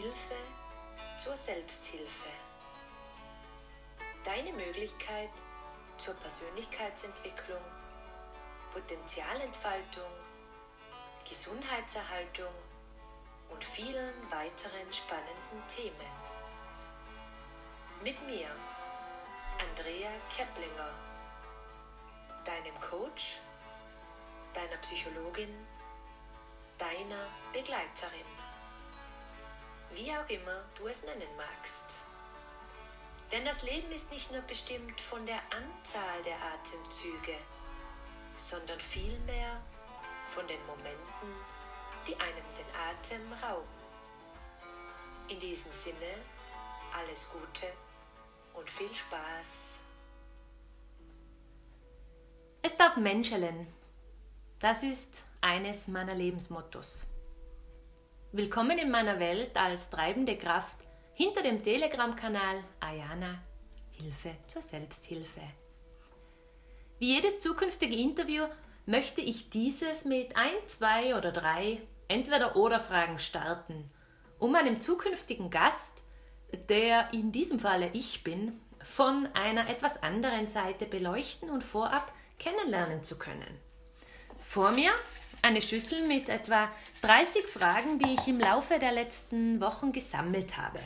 Hilfe zur Selbsthilfe. Deine Möglichkeit zur Persönlichkeitsentwicklung, Potenzialentfaltung, Gesundheitserhaltung und vielen weiteren spannenden Themen. Mit mir, Andrea Keplinger, deinem Coach, deiner Psychologin, deiner Begleiterin. Wie auch immer du es nennen magst. Denn das Leben ist nicht nur bestimmt von der Anzahl der Atemzüge, sondern vielmehr von den Momenten, die einem den Atem rauben. In diesem Sinne, alles Gute und viel Spaß. Es darf menschelen. Das ist eines meiner Lebensmottos. Willkommen in meiner Welt als treibende Kraft hinter dem Telegram-Kanal Ayana Hilfe zur Selbsthilfe. Wie jedes zukünftige Interview möchte ich dieses mit ein, zwei oder drei Entweder-Oder-Fragen starten, um einem zukünftigen Gast, der in diesem Falle ich bin, von einer etwas anderen Seite beleuchten und vorab kennenlernen zu können. Vor mir eine Schüssel mit etwa 30 Fragen, die ich im Laufe der letzten Wochen gesammelt habe.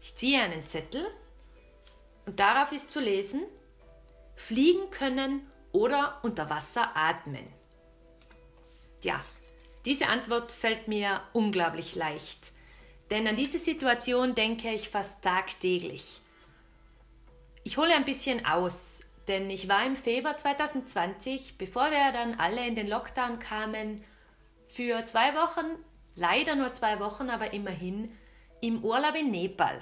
Ich ziehe einen Zettel und darauf ist zu lesen, fliegen können oder unter Wasser atmen. Ja, diese Antwort fällt mir unglaublich leicht, denn an diese Situation denke ich fast tagtäglich. Ich hole ein bisschen aus, denn ich war im Februar 2020, bevor wir dann alle in den Lockdown kamen, für zwei Wochen, leider nur zwei Wochen, aber immerhin, im Urlaub in Nepal.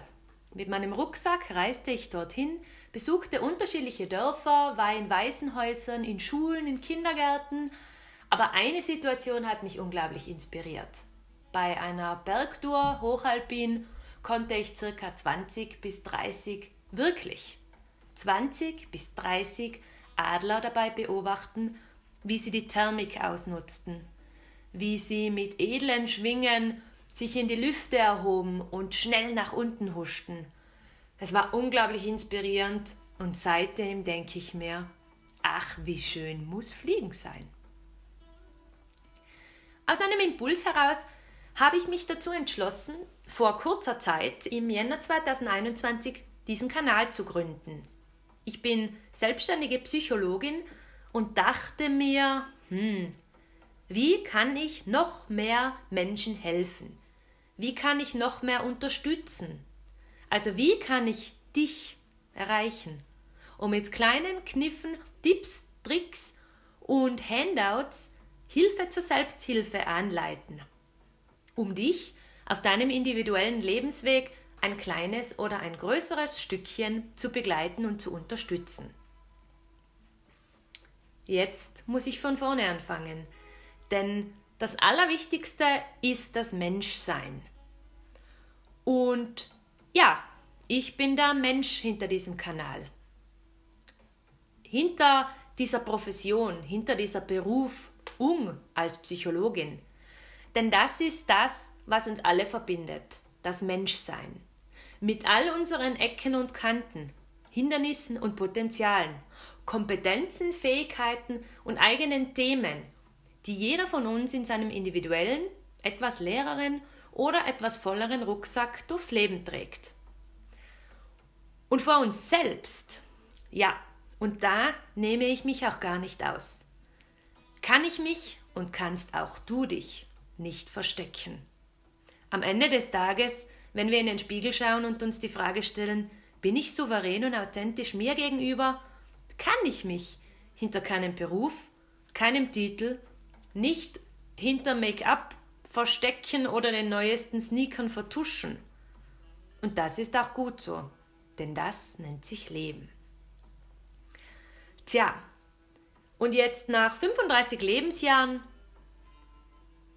Mit meinem Rucksack reiste ich dorthin, besuchte unterschiedliche Dörfer, war in Waisenhäusern, in Schulen, in Kindergärten, aber eine Situation hat mich unglaublich inspiriert. Bei einer Bergtour hochalpin konnte ich circa 20 bis 30 wirklich 20 bis 30 Adler dabei beobachten, wie sie die Thermik ausnutzten, wie sie mit edlen Schwingen sich in die Lüfte erhoben und schnell nach unten huschten. Es war unglaublich inspirierend und seitdem denke ich mir, ach, wie schön muss Fliegen sein. Aus einem Impuls heraus habe ich mich dazu entschlossen, vor kurzer Zeit im Jänner 2021 diesen Kanal zu gründen. Ich bin selbstständige Psychologin und dachte mir, hm, wie kann ich noch mehr Menschen helfen? Wie kann ich noch mehr unterstützen? Also wie kann ich dich erreichen? Und mit kleinen Kniffen, Tipps, Tricks und Handouts Hilfe zur Selbsthilfe anleiten, um dich auf deinem individuellen Lebensweg ein kleines oder ein größeres Stückchen zu begleiten und zu unterstützen. Jetzt muss ich von vorne anfangen, denn das Allerwichtigste ist das Menschsein. Und ja, ich bin der Mensch hinter diesem Kanal. Hinter dieser Profession, hinter dieser Berufung als Psychologin. Denn das ist das, was uns alle verbindet, das Menschsein mit all unseren Ecken und Kanten, Hindernissen und Potenzialen, Kompetenzen, Fähigkeiten und eigenen Themen, die jeder von uns in seinem individuellen, etwas leereren oder etwas volleren Rucksack durchs Leben trägt. Und vor uns selbst, ja, und da nehme ich mich auch gar nicht aus. Kann ich mich und kannst auch du dich nicht verstecken. Am Ende des Tages wenn wir in den Spiegel schauen und uns die Frage stellen, bin ich souverän und authentisch mir gegenüber? Kann ich mich hinter keinem Beruf, keinem Titel, nicht hinter Make-up verstecken oder den neuesten Sneakern vertuschen? Und das ist auch gut so, denn das nennt sich Leben. Tja, und jetzt nach 35 Lebensjahren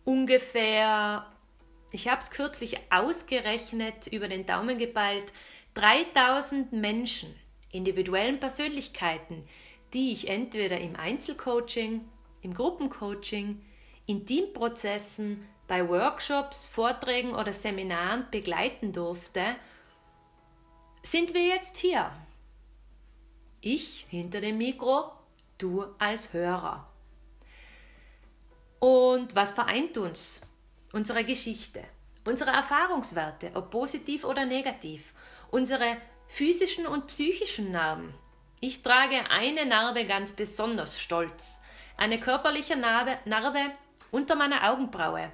ungefähr ich habe es kürzlich ausgerechnet, über den Daumen geballt, 3000 Menschen, individuellen Persönlichkeiten, die ich entweder im Einzelcoaching, im Gruppencoaching, in Teamprozessen, bei Workshops, Vorträgen oder Seminaren begleiten durfte, sind wir jetzt hier. Ich hinter dem Mikro, du als Hörer. Und was vereint uns? Unsere Geschichte, unsere Erfahrungswerte, ob positiv oder negativ, unsere physischen und psychischen Narben. Ich trage eine Narbe ganz besonders stolz, eine körperliche Narbe, Narbe unter meiner Augenbraue,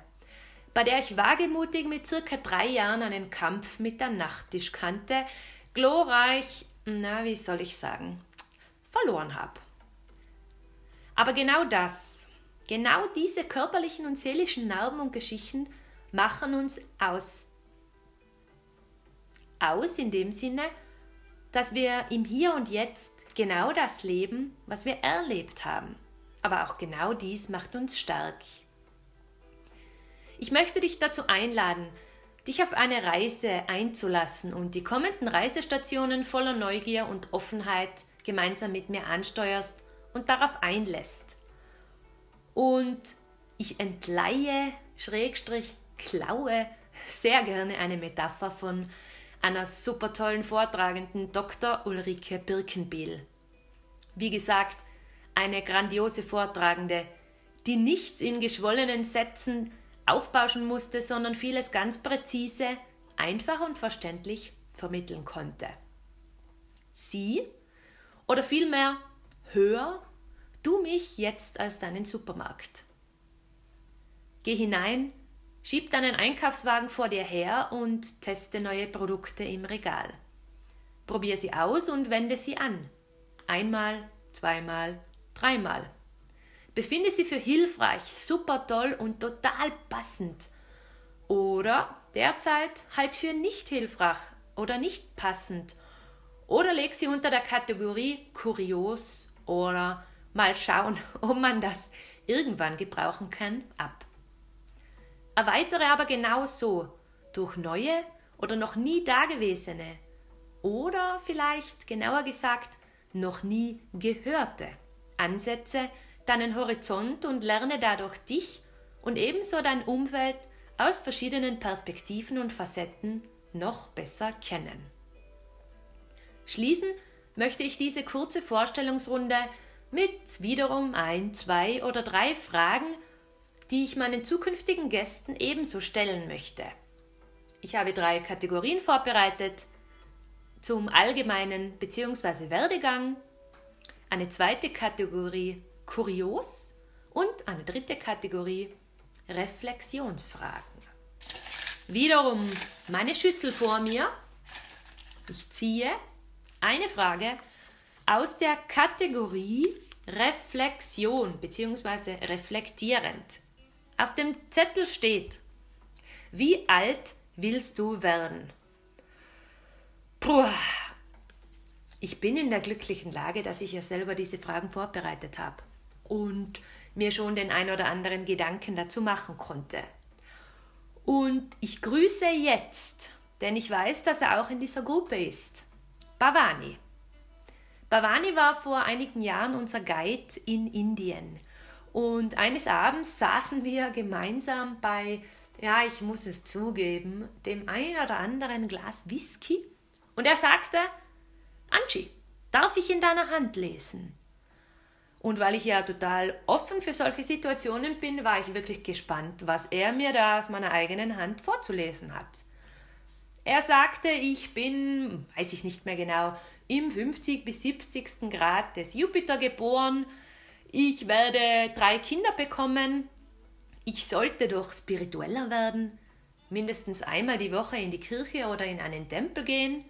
bei der ich wagemutig mit circa drei Jahren einen Kampf mit der Nachttisch kannte, glorreich, na, wie soll ich sagen, verloren habe. Aber genau das, genau diese körperlichen und seelischen Narben und Geschichten machen uns aus. Aus in dem Sinne, dass wir im Hier und Jetzt genau das leben, was wir erlebt haben. Aber auch genau dies macht uns stark. Ich möchte dich dazu einladen, dich auf eine Reise einzulassen und die kommenden Reisestationen voller Neugier und Offenheit gemeinsam mit mir ansteuerst und darauf einlässt. Und ich entleihe, Schrägstrich, klaue sehr gerne eine Metapher von einer super tollen Vortragenden Dr. Ulrike Birkenbiel. Wie gesagt, eine grandiose Vortragende, die nichts in geschwollenen Sätzen aufbauschen musste, sondern vieles ganz präzise, einfach und verständlich vermitteln konnte. Sie oder vielmehr hör du mich jetzt als deinen Supermarkt. Geh hinein, schieb deinen Einkaufswagen vor dir her und teste neue Produkte im Regal. Probier sie aus und wende sie an. Einmal, zweimal, dreimal. Befinde sie für hilfreich, super toll und total passend. Oder derzeit halt für nicht hilfreich oder nicht passend. Oder leg sie unter der Kategorie kurios oder mal schauen, ob man das irgendwann gebrauchen kann, ab. Erweitere aber genauso durch neue oder noch nie dagewesene oder vielleicht genauer gesagt noch nie gehörte Ansätze deinen Horizont und lerne dadurch dich und ebenso dein Umfeld aus verschiedenen Perspektiven und Facetten noch besser kennen. Schließen möchte ich diese kurze Vorstellungsrunde mit wiederum ein, zwei oder drei Fragen, die ich meinen zukünftigen Gästen ebenso stellen möchte. Ich habe drei Kategorien vorbereitet zum allgemeinen bzw. Werdegang, eine zweite Kategorie Kurios und eine dritte Kategorie Reflexionsfragen. Wiederum meine Schüssel vor mir. Ich ziehe eine Frage aus der Kategorie Reflexion bzw. reflektierend. Auf dem Zettel steht, wie alt willst du werden? Puh, ich bin in der glücklichen Lage, dass ich ja selber diese Fragen vorbereitet habe und mir schon den ein oder anderen Gedanken dazu machen konnte. Und ich grüße jetzt, denn ich weiß, dass er auch in dieser Gruppe ist. Bhavani. Bhavani war vor einigen Jahren unser Guide in Indien. Und eines Abends saßen wir gemeinsam bei, ja, ich muss es zugeben, dem ein oder anderen Glas Whisky. Und er sagte, Angie, darf ich in deiner Hand lesen? Und weil ich ja total offen für solche Situationen bin, war ich wirklich gespannt, was er mir da aus meiner eigenen Hand vorzulesen hat. Er sagte, ich bin, weiß ich nicht mehr genau, im 50 bis 70. Grad des Jupiter geboren. Ich werde drei Kinder bekommen. Ich sollte doch spiritueller werden, mindestens einmal die Woche in die Kirche oder in einen Tempel gehen.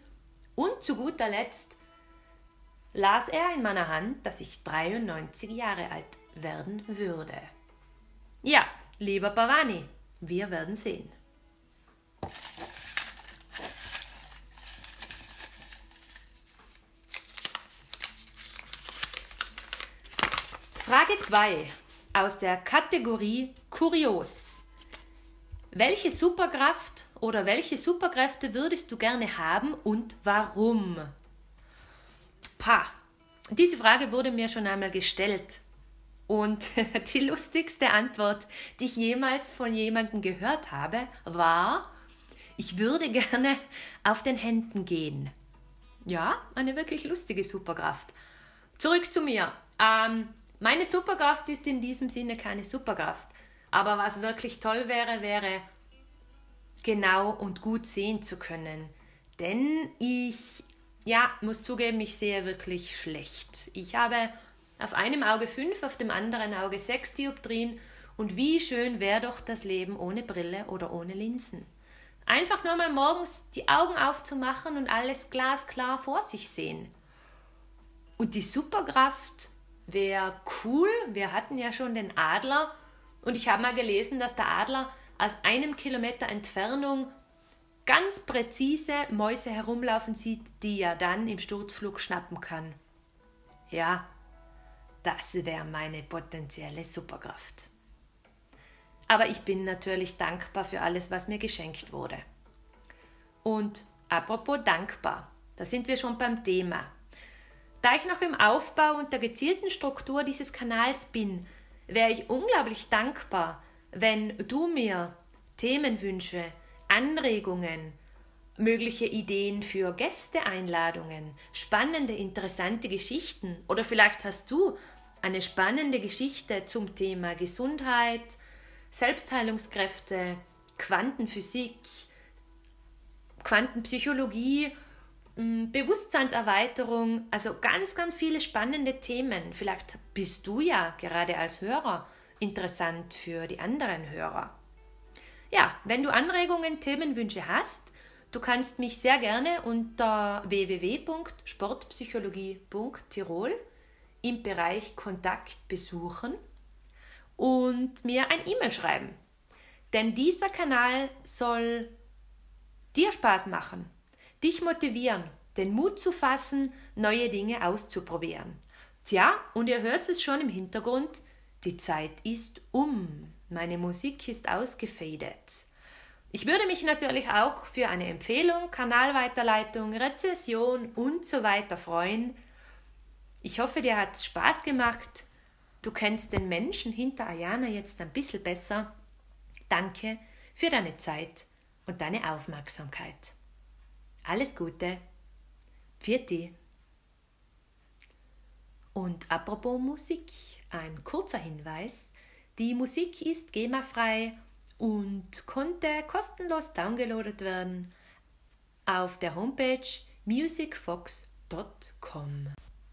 Und zu guter Letzt las er in meiner Hand, dass ich 93 Jahre alt werden würde. Ja, lieber Bhavani, wir werden sehen. Frage 2 aus der Kategorie Kurios. Welche Superkraft oder welche Superkräfte würdest du gerne haben und warum? Pa, diese Frage wurde mir schon einmal gestellt. Und die lustigste Antwort, die ich jemals von jemandem gehört habe, war, ich würde gerne auf den Händen gehen. Ja, eine wirklich lustige Superkraft. Zurück zu mir. Ähm, meine Superkraft ist in diesem Sinne keine Superkraft. Aber was wirklich toll wäre, wäre genau und gut sehen zu können. Denn ich, ja, muss zugeben, ich sehe wirklich schlecht. Ich habe auf einem Auge fünf, auf dem anderen Auge sechs Dioptrien. Und wie schön wäre doch das Leben ohne Brille oder ohne Linsen. Einfach nur mal morgens die Augen aufzumachen und alles glasklar vor sich sehen. Und die Superkraft wäre cool. Wir hatten ja schon den Adler. Und ich habe mal gelesen, dass der Adler aus einem Kilometer Entfernung ganz präzise Mäuse herumlaufen sieht, die er dann im Sturzflug schnappen kann. Ja, das wäre meine potenzielle Superkraft. Aber ich bin natürlich dankbar für alles, was mir geschenkt wurde. Und apropos dankbar, da sind wir schon beim Thema. Da ich noch im Aufbau und der gezielten Struktur dieses Kanals bin, wäre ich unglaublich dankbar, wenn du mir Themenwünsche, Anregungen, mögliche Ideen für Gästeeinladungen, spannende, interessante Geschichten oder vielleicht hast du eine spannende Geschichte zum Thema Gesundheit, Selbstheilungskräfte, Quantenphysik, Quantenpsychologie, Bewusstseinserweiterung, also ganz, ganz viele spannende Themen. Vielleicht bist du ja gerade als Hörer interessant für die anderen Hörer. Ja, wenn du Anregungen, Themenwünsche hast, du kannst mich sehr gerne unter www.sportpsychologie.tirol im Bereich Kontakt besuchen und mir ein E-Mail schreiben. Denn dieser Kanal soll dir Spaß machen, dich motivieren, den Mut zu fassen, neue Dinge auszuprobieren. Tja, und ihr hört es schon im Hintergrund, die Zeit ist um. Meine Musik ist ausgefadet. Ich würde mich natürlich auch für eine Empfehlung, Kanalweiterleitung, Rezession und so weiter freuen. Ich hoffe, dir hat es Spaß gemacht. Du kennst den Menschen hinter Ayana jetzt ein bisschen besser. Danke für deine Zeit und deine Aufmerksamkeit. Alles Gute. Pfiat Und apropos Musik, ein kurzer Hinweis. Die Musik ist GEMA-frei und konnte kostenlos downgeloadet werden auf der Homepage musicfox.com.